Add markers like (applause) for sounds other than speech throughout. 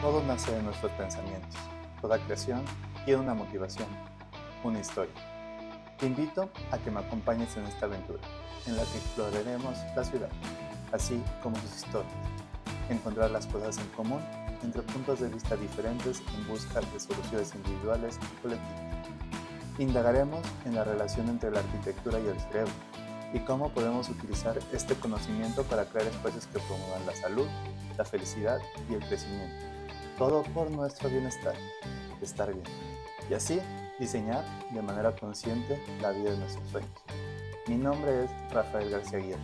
Todo nace de nuestros pensamientos. Toda creación tiene una motivación, una historia. Te invito a que me acompañes en esta aventura, en la que exploraremos la ciudad, así como sus historias. Encontrar las cosas en común entre puntos de vista diferentes en busca de soluciones individuales y colectivas. Indagaremos en la relación entre la arquitectura y el cerebro y cómo podemos utilizar este conocimiento para crear espacios que promuevan la salud, la felicidad y el crecimiento. Todo por nuestro bienestar, estar bien. Y así diseñar de manera consciente la vida de nuestros sueños. Mi nombre es Rafael García Aguirre,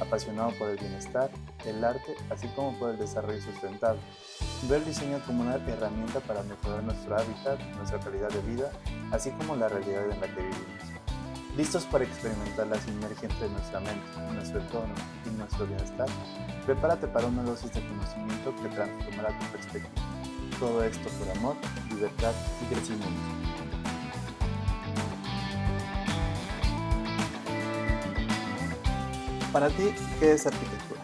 apasionado por el bienestar, el arte, así como por el desarrollo sustentable. Veo el diseño como una herramienta para mejorar nuestro hábitat, nuestra calidad de vida, así como la realidad en la que vivimos listos para experimentar la sinergia entre nuestra mente, nuestro entorno y nuestro bienestar, prepárate para una dosis de conocimiento que transformará tu perspectiva. Todo esto por amor, libertad y crecimiento. Para ti, ¿qué es arquitectura?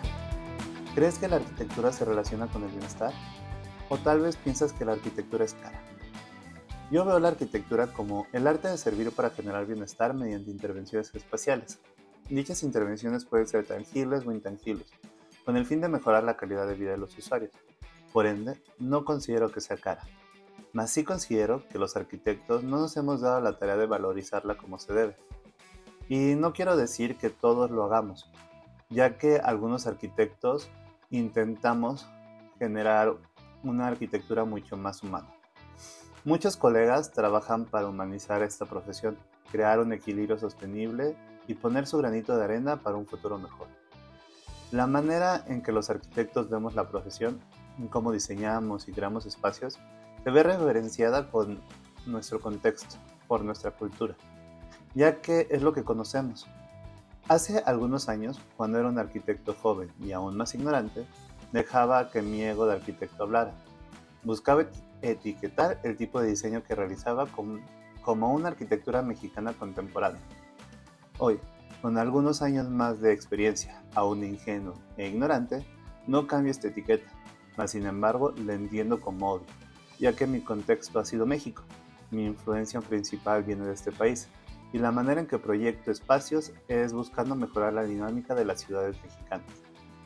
¿Crees que la arquitectura se relaciona con el bienestar? ¿O tal vez piensas que la arquitectura es cara? Yo veo la arquitectura como el arte de servir para generar bienestar mediante intervenciones espaciales. Dichas intervenciones pueden ser tangibles o intangibles, con el fin de mejorar la calidad de vida de los usuarios. Por ende, no considero que sea cara. Mas sí considero que los arquitectos no nos hemos dado la tarea de valorizarla como se debe. Y no quiero decir que todos lo hagamos, ya que algunos arquitectos intentamos generar una arquitectura mucho más humana. Muchos colegas trabajan para humanizar esta profesión, crear un equilibrio sostenible y poner su granito de arena para un futuro mejor. La manera en que los arquitectos vemos la profesión, en cómo diseñamos y creamos espacios, se ve referenciada con nuestro contexto, por nuestra cultura, ya que es lo que conocemos. Hace algunos años, cuando era un arquitecto joven y aún más ignorante, dejaba que mi ego de arquitecto hablara. Buscaba etiquetar el tipo de diseño que realizaba como, una arquitectura mexicana contemporánea. Hoy, con algunos años más de experiencia, aún ingenuo e ignorante, no cambio esta etiqueta, mas sin embargo la entiendo como obvio, ya que mi contexto ha sido México, mi influencia principal viene de este país, y la manera en que proyecto espacios es buscando mejorar la dinámica de las ciudades mexicanas.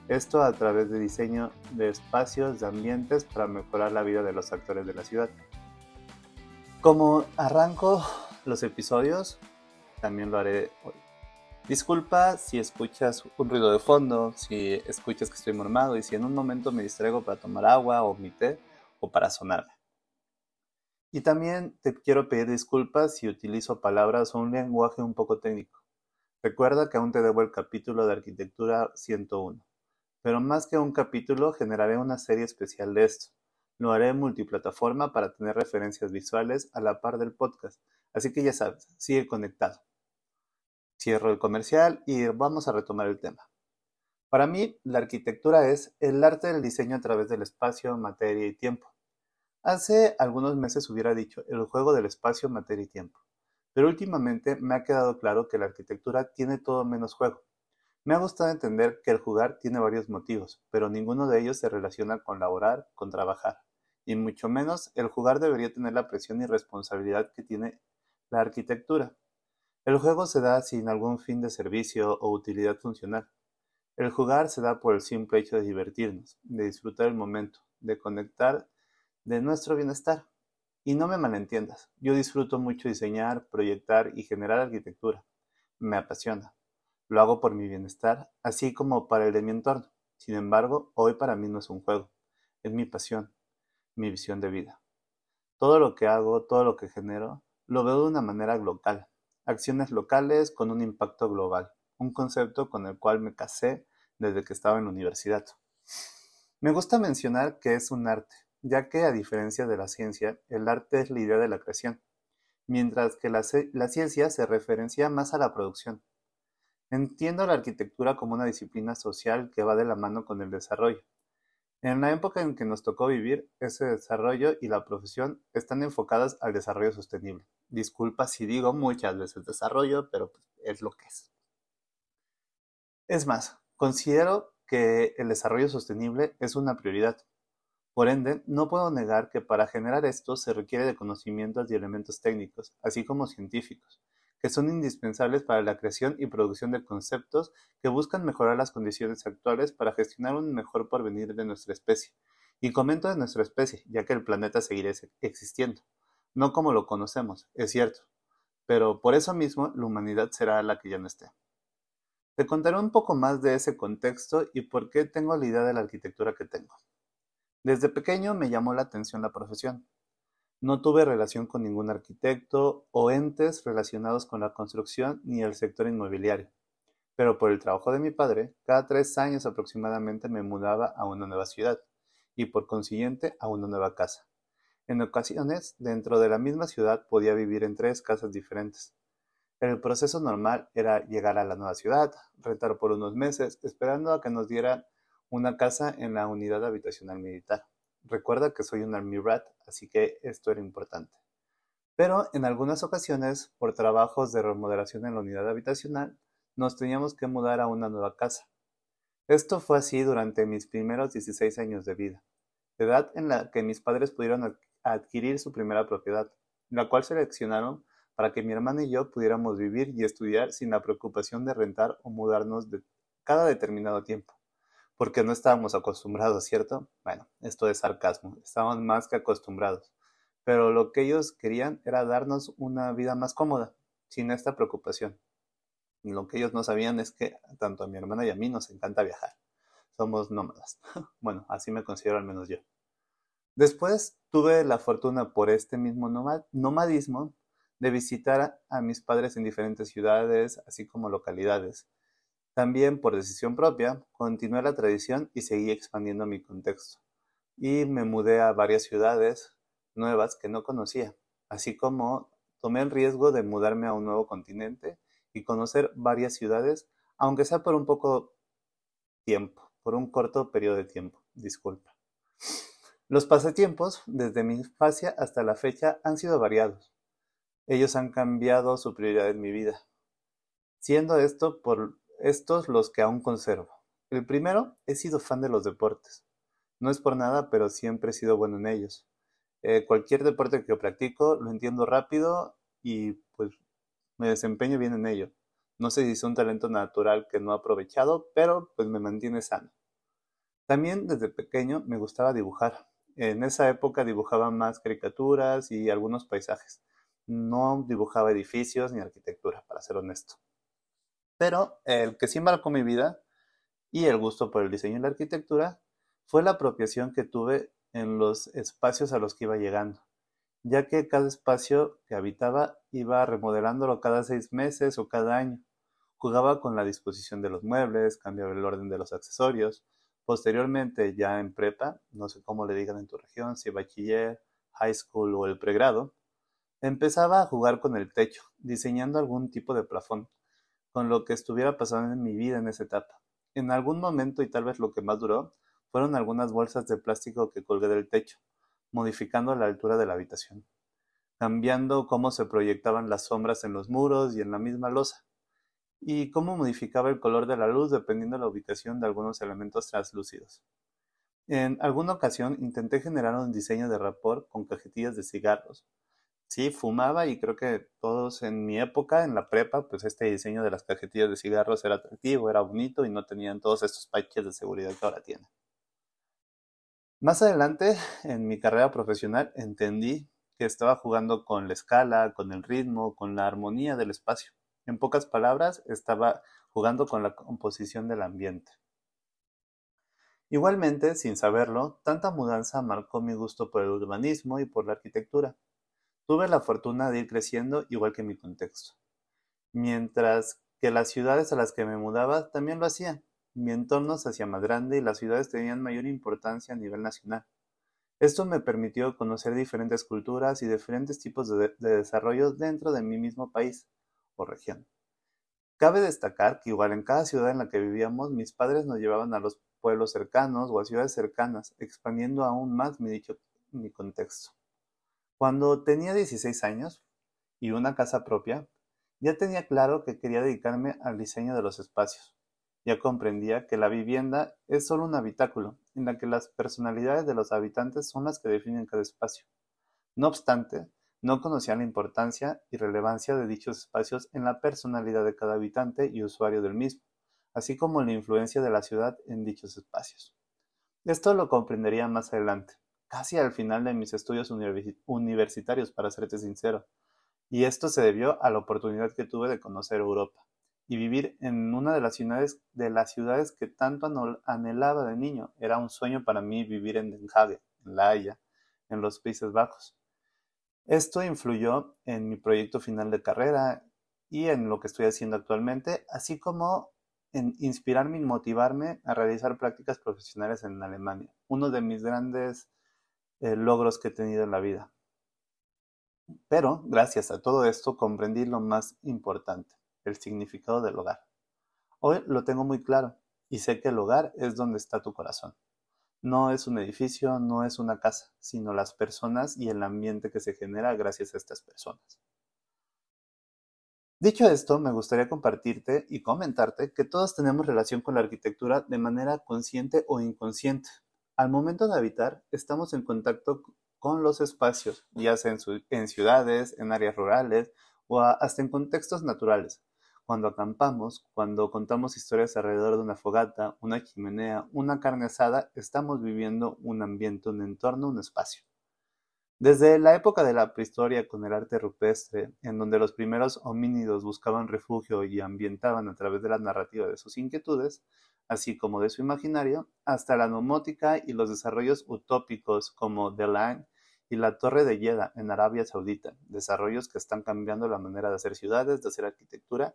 Esto a través de diseño de espacios, de ambientes para mejorar la vida de los actores de la ciudad. Como arranco los episodios, también lo haré hoy. Disculpa si escuchas un ruido de fondo, si escuchas que estoy mormado y si en un momento me distraigo para tomar agua o mi té o para sonarme. Y también te quiero pedir disculpas si utilizo palabras o un lenguaje un poco técnico. Recuerda que aún te debo el capítulo de arquitectura 101 pero más que un capítulo generaré una serie especial de esto. Lo haré multiplataforma para tener referencias visuales a la par del podcast, así que ya sabes, sigue conectado. Cierro el comercial y vamos a retomar el tema. Para mí, la arquitectura es el arte del diseño a través del espacio, materia y tiempo. Hace algunos meses hubiera dicho el juego del espacio, materia y tiempo, pero últimamente me ha quedado claro que la arquitectura tiene todo menos juego. Me ha gustado entender que el jugar tiene varios motivos, pero ninguno de ellos se relaciona con laborar, con trabajar, y mucho menos el jugar debería tener la presión y responsabilidad que tiene la arquitectura. El juego se da sin algún fin de servicio o utilidad funcional. El jugar se da por el simple hecho de divertirnos, de disfrutar el momento, de conectar de nuestro bienestar. Y no me malentiendas, yo disfruto mucho diseñar, proyectar y generar arquitectura. Me apasiona. Lo hago por mi bienestar, así como para el de mi entorno. Sin embargo, hoy para mí no es un juego, es mi pasión, mi visión de vida. Todo lo que hago, todo lo que genero, lo veo de una manera local. Acciones locales con un impacto global, un concepto con el cual me casé desde que estaba en la universidad. Me gusta mencionar que es un arte, ya que a diferencia de la ciencia, el arte es la idea de la creación, mientras que la, la ciencia se referencia más a la producción, Entiendo la arquitectura como una disciplina social que va de la mano con el desarrollo. En la época en que nos tocó vivir, ese desarrollo y la profesión están enfocadas al desarrollo sostenible. Disculpa si digo muchas veces desarrollo, pero pues, es lo que es. Es más, considero que el desarrollo sostenible es una prioridad. Por ende, no puedo negar que para generar esto se requiere de conocimientos y elementos técnicos, así como científicos, que son indispensables para la creación y producción de conceptos que buscan mejorar las condiciones actuales para gestionar un mejor porvenir de nuestra especie. Y comento de nuestra especie, ya que el planeta seguirá existiendo, no como lo conocemos, es cierto, pero por eso mismo la humanidad será la que ya no esté. Te contaré un poco más de ese contexto y por qué tengo la idea de la arquitectura que tengo. Desde pequeño me llamó la atención la profesión. No tuve relación con ningún arquitecto o entes relacionados con la construcción ni el sector inmobiliario, pero por el trabajo de mi padre, cada tres años aproximadamente me mudaba a una nueva ciudad y por consiguiente a una nueva casa. En ocasiones, dentro de la misma ciudad podía vivir en tres casas diferentes. El proceso normal era llegar a la nueva ciudad, rentar por unos meses, esperando a que nos dieran una casa en la unidad habitacional militar. Recuerda que soy un Army Rat, así que esto era importante. Pero en algunas ocasiones, por trabajos de remodelación en la unidad habitacional, nos teníamos que mudar a una nueva casa. Esto fue así durante mis primeros 16 años de vida, edad en la que mis padres pudieron adquirir su primera propiedad, la cual seleccionaron para que mi hermana y yo pudiéramos vivir y estudiar sin la preocupación de rentar o mudarnos de cada determinado tiempo, porque no estábamos acostumbrados, ¿cierto? Bueno, esto es sarcasmo, estábamos más que acostumbrados, pero lo que ellos querían era darnos una vida más cómoda, sin esta preocupación. Lo que ellos no sabían es que tanto a mi hermana y a mí nos encanta viajar. Somos nómadas. (laughs) bueno, así me considero al menos yo. Después tuve la fortuna por este mismo nomadismo de visitar a mis padres en diferentes ciudades, así como localidades. También por decisión propia, continué la tradición y seguí expandiendo mi contexto. Y me mudé a varias ciudades nuevas que no conocía, así como tomé el riesgo de mudarme a un nuevo continente y conocer varias ciudades, aunque sea por un poco tiempo, por un corto periodo de tiempo, disculpa. Los pasatiempos, desde mi infancia hasta la fecha, han sido variados. Ellos han cambiado su prioridad en mi vida, siendo esto por estos los que aún conservo. El primero, he sido fan de los deportes. No es por nada, pero siempre he sido bueno en ellos. Eh, cualquier deporte que practico lo entiendo rápido y pues me desempeño bien en ello. No sé si es un talento natural que no he aprovechado, pero pues me mantiene sano. También desde pequeño me gustaba dibujar. En esa época dibujaba más caricaturas y algunos paisajes. No dibujaba edificios ni arquitectura, para ser honesto. Pero el que sí marcó mi vida y el gusto por el diseño y la arquitectura fue la apropiación que tuve en los espacios a los que iba llegando, ya que cada espacio que habitaba iba remodelándolo cada seis meses o cada año. Jugaba con la disposición de los muebles, cambiaba el orden de los accesorios, Posteriormente, ya en prepa, no sé cómo le digan en tu región, si bachiller, high school o el pregrado, empezaba a jugar con el techo, diseñando algún tipo de plafón, con lo que estuviera pasando en mi vida en esa etapa. En algún momento, y tal vez lo que más duró, fueron algunas bolsas de plástico que colgué del techo, modificando la altura de la habitación, cambiando cómo se proyectaban las sombras en los muros y en la misma losa, y cómo modificaba el color de la luz dependiendo de la ubicación de algunos elementos translúcidos. En alguna ocasión intenté generar un diseño de rapor con cajetillas de cigarros. Sí, fumaba y creo que todos en mi época, en la prepa, pues este diseño de las cajetillas de cigarros era atractivo, era bonito y no tenían todos estos patches de seguridad que ahora tienen. Más adelante, en mi carrera profesional, entendí que estaba jugando con la escala, con el ritmo, con la armonía del espacio. En pocas palabras, estaba jugando con la composición del ambiente. Igualmente, sin saberlo, tanta mudanza marcó mi gusto por el urbanismo y por la arquitectura. Tuve la fortuna de ir creciendo igual que mi contexto. Mientras que las ciudades a las que me mudaba también lo hacían. Mi entorno se hacía más grande y las ciudades tenían mayor importancia a nivel nacional. Esto me permitió conocer diferentes culturas y diferentes tipos de, de desarrollo dentro de mi mismo país o región. Cabe destacar que igual en cada ciudad en la que vivíamos, mis padres nos llevaban a los pueblos cercanos o a ciudades cercanas, expandiendo aún más mi contexto. Cuando tenía 16 años y una casa propia, ya tenía claro que quería dedicarme al diseño de los espacios. Ya comprendía que la vivienda es solo un habitáculo, en la que las personalidades de los habitantes son las que definen cada espacio. No obstante, no conocían la importancia y relevancia de dichos espacios en la personalidad de cada habitante y usuario del mismo, así como la influencia de la ciudad en dichos espacios. Esto lo comprendería más adelante, casi al final de mis estudios universitarios, para serte sincero, y esto se debió a la oportunidad que tuve de conocer Europa y vivir en una de las ciudades, de las ciudades que tanto anhelaba de niño. Era un sueño para mí vivir en Den Haag, en La Haya, en los Países Bajos. Esto influyó en mi proyecto final de carrera y en lo que estoy haciendo actualmente, así como en inspirarme y motivarme a realizar prácticas profesionales en Alemania, uno de mis grandes eh, logros que he tenido en la vida. Pero, gracias a todo esto, comprendí lo más importante, el significado del hogar. Hoy lo tengo muy claro y sé que el hogar es donde está tu corazón. No es un edificio, no es una casa, sino las personas y el ambiente que se genera gracias a estas personas. Dicho esto, me gustaría compartirte y comentarte que todos tenemos relación con la arquitectura de manera consciente o inconsciente. Al momento de habitar, estamos en contacto con los espacios, ya sea en, ciudades, en áreas rurales o hasta en contextos naturales, cuando acampamos, cuando contamos historias alrededor de una fogata, una chimenea, una carne asada, estamos viviendo un ambiente, un entorno, un espacio. Desde la época de la prehistoria con el arte rupestre, en donde los primeros homínidos buscaban refugio y ambientaban a través de la narrativa de sus inquietudes, así como de su imaginario, hasta la nomótica y los desarrollos utópicos como The Line y la Torre de Yeda en Arabia Saudita, desarrollos que están cambiando la manera de hacer ciudades, de hacer arquitectura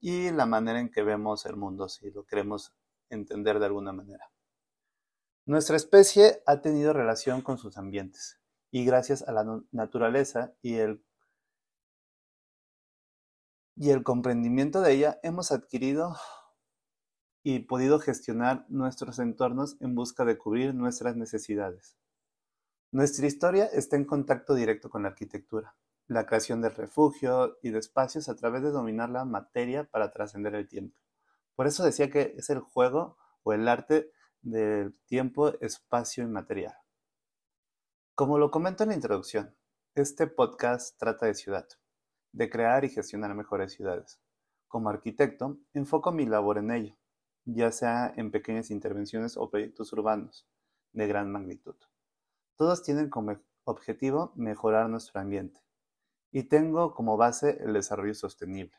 y la manera en que vemos el mundo, si lo queremos entender de alguna manera. Nuestra especie ha tenido relación con sus ambientes y gracias a la naturaleza y el, y el comprendimiento de ella hemos adquirido y podido gestionar nuestros entornos en busca de cubrir nuestras necesidades. Nuestra historia está en contacto directo con la arquitectura, la creación del refugio y de espacios a través de dominar la materia para trascender el tiempo. Por eso decía que es el juego o el arte del tiempo, espacio y material. Como lo comento en la introducción, este podcast trata de ciudad, de crear y gestionar mejores ciudades. Como arquitecto, enfoco mi labor en ello, ya sea en pequeñas intervenciones o proyectos urbanos de gran magnitud. Todos tienen como objetivo mejorar nuestro ambiente y tengo como base el desarrollo sostenible.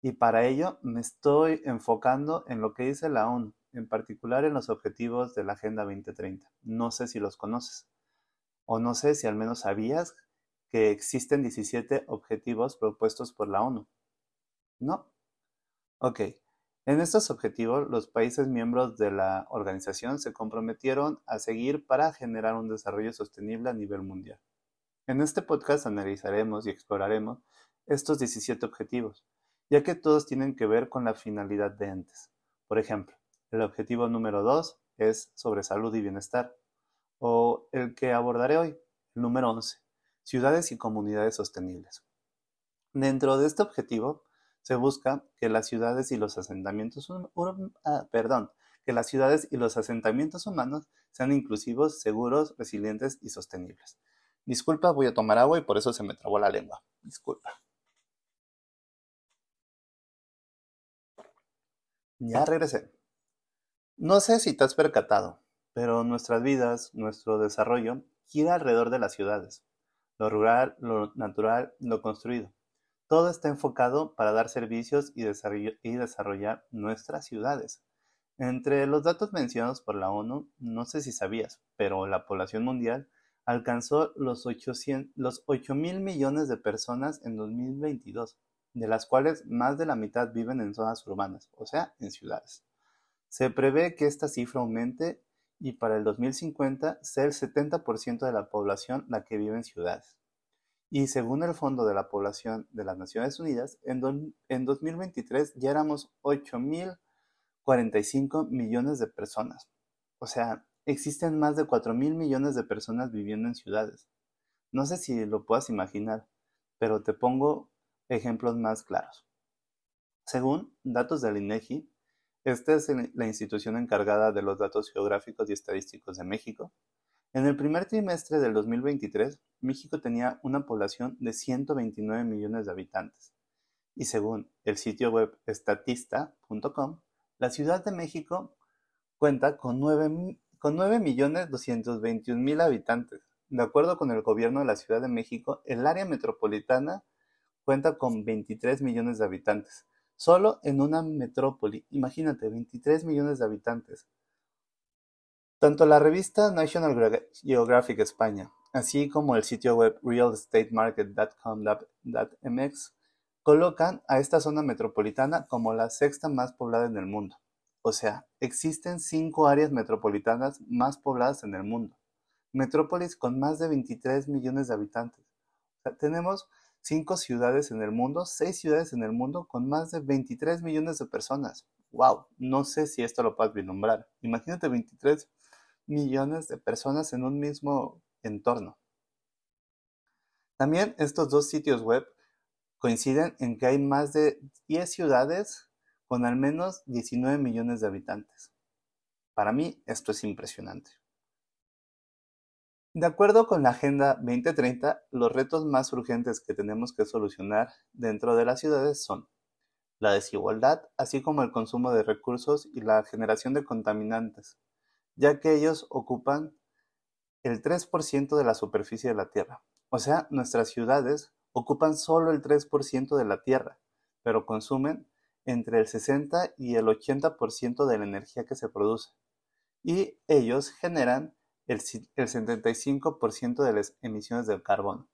Y para ello me estoy enfocando en lo que dice la ONU, en particular en los objetivos de la Agenda 2030. No sé si los conoces o no sé si al menos sabías que existen 17 objetivos propuestos por la ONU. ¿No? Ok, en estos objetivos, los países miembros de la organización se comprometieron a seguir para generar un desarrollo sostenible a nivel mundial. En este podcast analizaremos y exploraremos estos 17 objetivos, ya que todos tienen que ver con la finalidad de entes. Por ejemplo, el objetivo número 2 es sobre salud y bienestar, o el que abordaré hoy, el número 11, ciudades y comunidades sostenibles. Dentro de este objetivo, se busca que las ciudades y los asentamientos ah, perdón, que las ciudades y los asentamientos humanos sean inclusivos, seguros, resilientes y sostenibles. Disculpa, voy a tomar agua y por eso se me trabó la lengua. Disculpa. Ya regresé. No sé si te has percatado, pero nuestras vidas, nuestro desarrollo, gira alrededor de las ciudades. Lo rural, lo natural, lo construido. Todo está enfocado para dar servicios y desarrollar nuestras ciudades. Entre los datos mencionados por la ONU, no sé si sabías, pero la población mundial alcanzó los, 8 mil millones de personas en 2022, de las cuales más de la mitad viven en zonas urbanas, o sea, en ciudades. Se prevé que esta cifra aumente y para el 2050 sea el 70% de la población la que vive en ciudades. Y según el Fondo de la Población de las Naciones Unidas, en, en 2023 ya éramos 8.045 millones de personas. O sea, existen más de 4.000 millones de personas viviendo en ciudades. No sé si lo puedas imaginar, pero te pongo ejemplos más claros. Según datos del INEGI, esta es la institución encargada de los datos geográficos y estadísticos de México. En el primer trimestre del 2023, México tenía una población de 129 millones de habitantes. Y según el sitio web estatista.com, la Ciudad de México cuenta con 9.221.000 habitantes. De acuerdo con el gobierno de la Ciudad de México, el área metropolitana cuenta con 23 millones de habitantes. Solo en una metrópoli, imagínate, 23 millones de habitantes. Tanto la revista National Geographic España, así como el sitio web realestatemarket.com.mx, colocan a esta zona metropolitana como la sexta más poblada en el mundo. O sea, existen cinco áreas metropolitanas más pobladas en el mundo. Metrópolis con más de 23 millones de habitantes. Tenemos cinco ciudades en el mundo, seis ciudades en el mundo con más de 23 millones de personas. ¡Wow! No sé si esto lo puedes vislumbrar. Imagínate 23 millones de personas en un mismo entorno. También estos dos sitios web coinciden en que hay más de 10 ciudades con al menos 19 millones de habitantes. Para mí esto es impresionante. De acuerdo con la Agenda 2030, los retos más urgentes que tenemos que solucionar dentro de las ciudades son la desigualdad, así como el consumo de recursos y la generación de contaminantes, ya que ellos ocupan el 3% de la superficie de la Tierra. O sea, nuestras ciudades ocupan solo el 3% de la Tierra, pero consumen entre el 60 y el 80% de la energía que se produce. Y ellos generan el, 75% de las emisiones de carbono.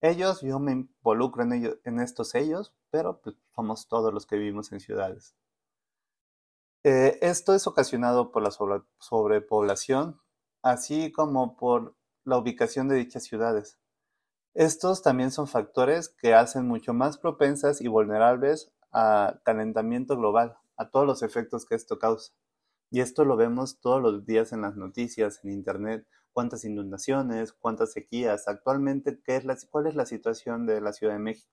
Ellos, yo me involucro en, ellos, en estos ellos, pero pues, somos todos los que vivimos en ciudades. Eh, esto es ocasionado por la sobrepoblación, así como por la ubicación de dichas ciudades. Estos también son factores que hacen mucho más propensas y vulnerables a calentamiento global, a todos los efectos que esto causa. Y esto lo vemos todos los días en las noticias, en Internet, cuántas inundaciones, cuántas sequías. Actualmente, ¿qué es la, ¿cuál es la situación de la Ciudad de México?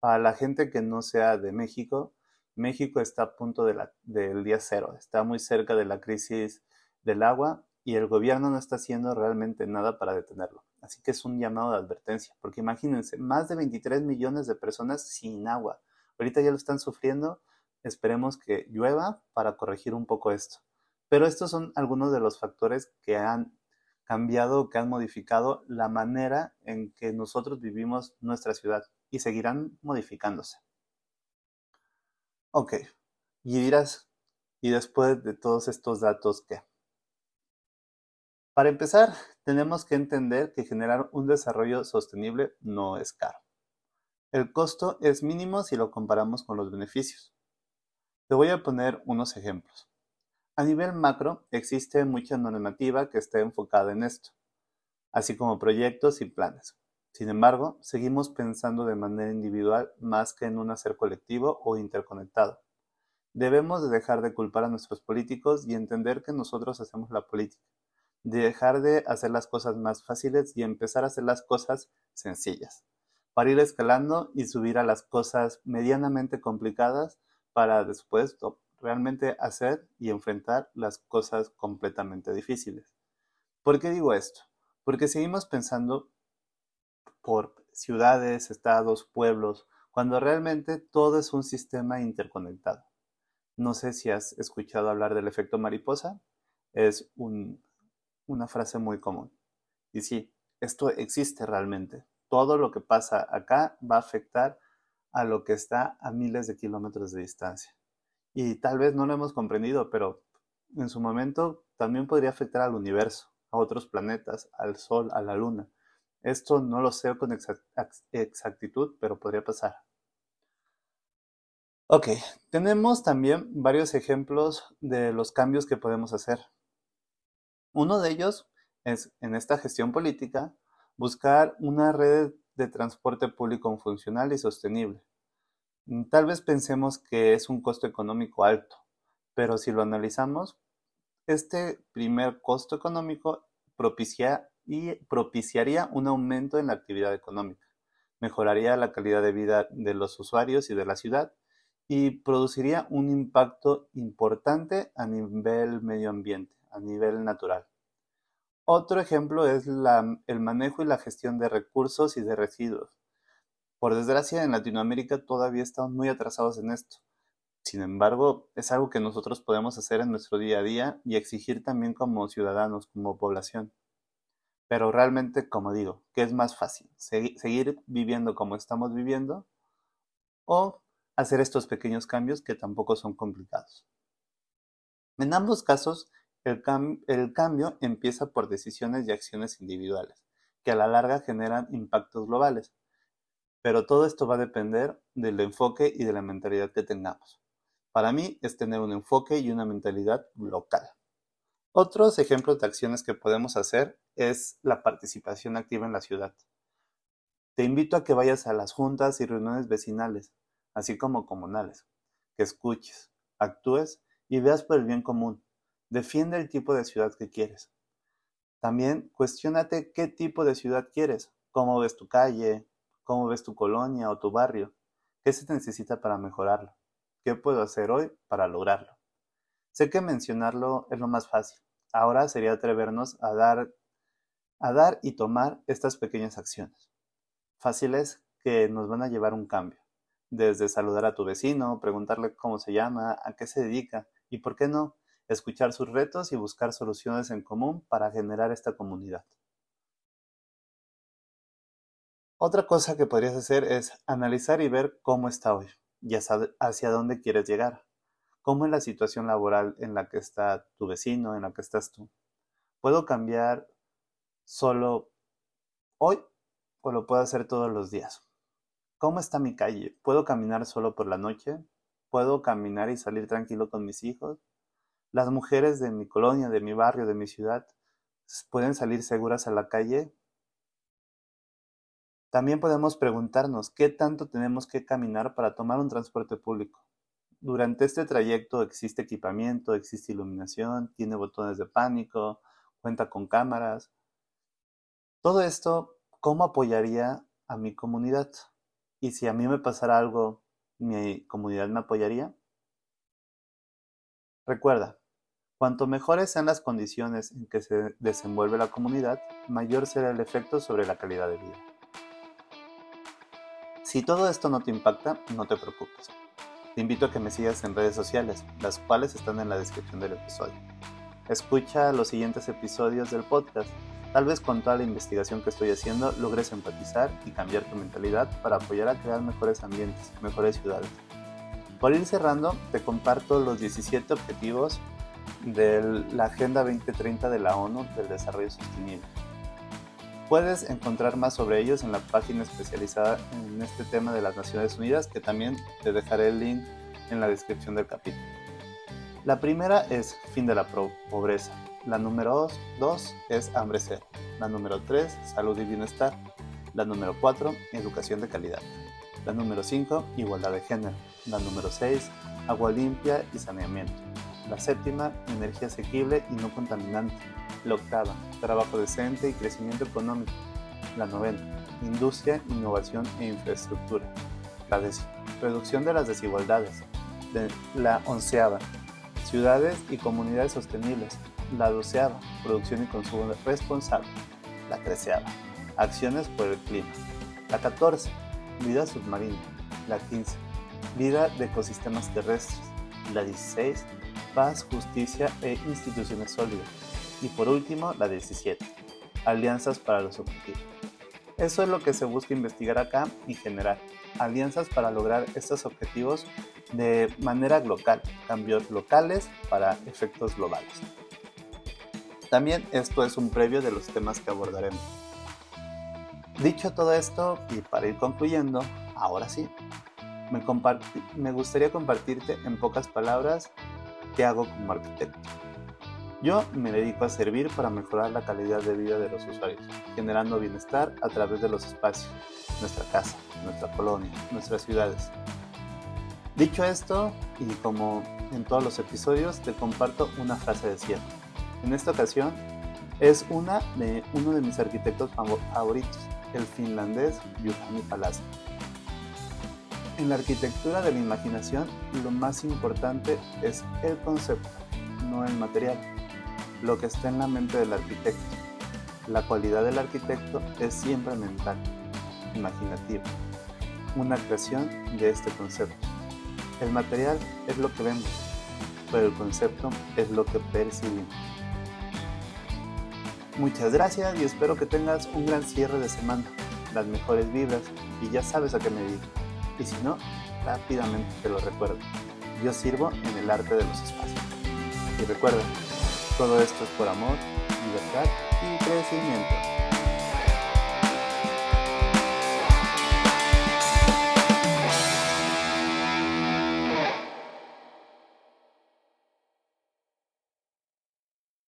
Para la gente que no sea de México, México está a punto de la, del día cero, está muy cerca de la crisis del agua y el gobierno no está haciendo realmente nada para detenerlo. Así que es un llamado de advertencia, porque imagínense, más de 23 millones de personas sin agua. Ahorita ya lo están sufriendo, esperemos que llueva para corregir un poco esto. Pero estos son algunos de los factores que han cambiado, que han modificado la manera en que nosotros vivimos nuestra ciudad y seguirán modificándose. Ok, y dirás, ¿y después de todos estos datos qué? Para empezar, tenemos que entender que generar un desarrollo sostenible no es caro. El costo es mínimo si lo comparamos con los beneficios. Te voy a poner unos ejemplos. A nivel macro, existe mucha normativa que esté enfocada en esto, así como proyectos y planes. Sin embargo, seguimos pensando de manera individual más que en un hacer colectivo o interconectado. Debemos de dejar de culpar a nuestros políticos y entender que nosotros hacemos la política dejar de hacer las cosas más fáciles y empezar a hacer las cosas sencillas, para ir escalando y subir a las cosas medianamente complicadas para después realmente hacer y enfrentar las cosas completamente difíciles. ¿Por qué digo esto? Porque seguimos pensando por ciudades, estados, pueblos, cuando realmente todo es un sistema interconectado. No sé si has escuchado hablar del efecto mariposa. Es un una frase muy común. Y sí, esto existe realmente. Todo lo que pasa acá va a afectar a lo que está a miles de kilómetros de distancia. Y tal vez no lo hemos comprendido, pero en su momento también podría afectar al universo, a otros planetas, al Sol, a la Luna. Esto no lo sé con exactitud, pero podría pasar. Ok, tenemos también varios ejemplos de los cambios que podemos hacer. Uno de ellos es, en esta gestión política, buscar una red de transporte público funcional y sostenible. Mm, tal vez pensemos que es un costo económico alto, pero si lo analizamos, este primer costo económico propicia y propiciaría un aumento en la actividad económica, mejoraría la calidad de vida de los usuarios y de la ciudad y produciría un impacto importante a nivel medio ambiente, a nivel natural. Otro ejemplo es el manejo y la gestión de recursos y de residuos. Por desgracia, en Latinoamérica todavía estamos muy atrasados en esto. Sin embargo, es algo que nosotros podemos hacer en nuestro día a día y exigir también como ciudadanos, como población. Pero realmente, como digo, ¿qué es más fácil? ¿Seguir viviendo como estamos viviendo? ¿O hacer estos pequeños cambios que tampoco son complicados? En ambos casos, el, el cambio empieza por decisiones y acciones individuales, que a la larga generan impactos globales. Pero todo esto va a depender del enfoque y de la mentalidad que tengamos. Para mí es tener un enfoque y una mentalidad local. Otros ejemplos de acciones que podemos hacer es la participación activa en la ciudad. Te invito a que vayas a las juntas y reuniones vecinales, así como comunales, que escuches, actúes y veas por el bien común. Defiende el tipo de ciudad que quieres. También cuestionate qué tipo de ciudad quieres, cómo ves tu calle, cómo ves tu colonia o tu barrio, qué se necesita para mejorarlo, qué puedo hacer hoy para lograrlo. Sé que mencionarlo es lo más fácil. Ahora sería atrevernos a dar, a dar y tomar estas pequeñas acciones. Fáciles que nos van a llevar un cambio. Desde saludar a tu vecino, preguntarle cómo se llama, a qué se dedica y, por qué no, escuchar sus retos y buscar soluciones en común para generar esta comunidad. Otra cosa que podrías hacer es analizar y ver cómo está hoy y hacia dónde quieres llegar. ¿Cómo es la situación laboral en la que está tu vecino, en la que estás tú? ¿Puedo cambiar solo hoy o lo puedo hacer todos los días? ¿Cómo está mi calle? ¿Puedo caminar solo por la noche? ¿Puedo caminar y salir tranquilo con mis hijos? ¿Las mujeres de mi colonia, de mi barrio, de mi ciudad, pueden salir seguras a la calle? También podemos preguntarnos qué tanto tenemos que caminar para tomar un transporte público. Durante este trayecto existe equipamiento, existe iluminación, tiene botones de pánico, cuenta con cámaras. Todo esto, ¿cómo apoyaría a mi comunidad? Y si a mí me pasara algo, ¿mi comunidad me apoyaría? Recuerda, cuanto mejores sean las condiciones en que se desenvuelve la comunidad, mayor será el efecto sobre la calidad de vida. Si todo esto no te impacta, no te preocupes. Te invito a que me sigas en redes sociales, las cuales están en la descripción del episodio. Escucha los siguientes episodios del podcast. Tal vez con toda la investigación que estoy haciendo logres empatizar y cambiar tu mentalidad para apoyar a crear mejores ambientes, mejores ciudades. Por ir cerrando, te comparto los 17 objetivos de la Agenda 2030 de la ONU del Desarrollo Sostenible. Puedes encontrar más sobre ellos en la página especializada en este tema de las Naciones Unidas, que también te dejaré el link en la descripción del capítulo. La primera es fin de la pobreza. La número 2 es hambre cero. La número 3, salud y bienestar. La número 4, educación de calidad. La número 5, igualdad de género. La número 6, agua limpia y saneamiento. La séptima, energía asequible y no contaminante. La octava, trabajo decente y crecimiento económico. La novena, industria, innovación e infraestructura. La décima, reducción de las desigualdades. La onceava, ciudades y comunidades sostenibles. La doceava, producción y consumo responsable. La treceava, acciones por el clima. La catorce, vida submarina. La quince, vida de ecosistemas terrestres. La dieciséis, paz, justicia e instituciones sólidas. Y por último, la 17, alianzas para los objetivos. Eso es lo que se busca investigar acá y generar, alianzas para lograr estos objetivos de manera local, cambios locales para efectos globales. También esto es un previo de los temas que abordaremos. Dicho todo esto, y para ir concluyendo, ahora sí, me, me gustaría compartirte en pocas palabras qué hago como arquitecto. Yo me dedico a servir para mejorar la calidad de vida de los usuarios, generando bienestar a través de los espacios, nuestra casa, nuestra colonia, nuestras ciudades. Dicho esto, y como en todos los episodios, te comparto una frase de cierre. En esta ocasión es una de uno de mis arquitectos favoritos, el finlandés Juhani Palazzo. En la arquitectura de la imaginación, lo más importante es el concepto, no el material, lo que está en la mente del arquitecto. La cualidad del arquitecto es siempre mental, imaginativa, una creación de este concepto. El material es lo que vemos, pero el concepto es lo que percibimos. Muchas gracias y espero que tengas un gran cierre de semana, las mejores vibras y ya sabes a qué me dedico. Y si no, rápidamente te lo recuerdo. Yo sirvo en el arte de los espacios. Y recuerda, todo esto es por amor, libertad y crecimiento.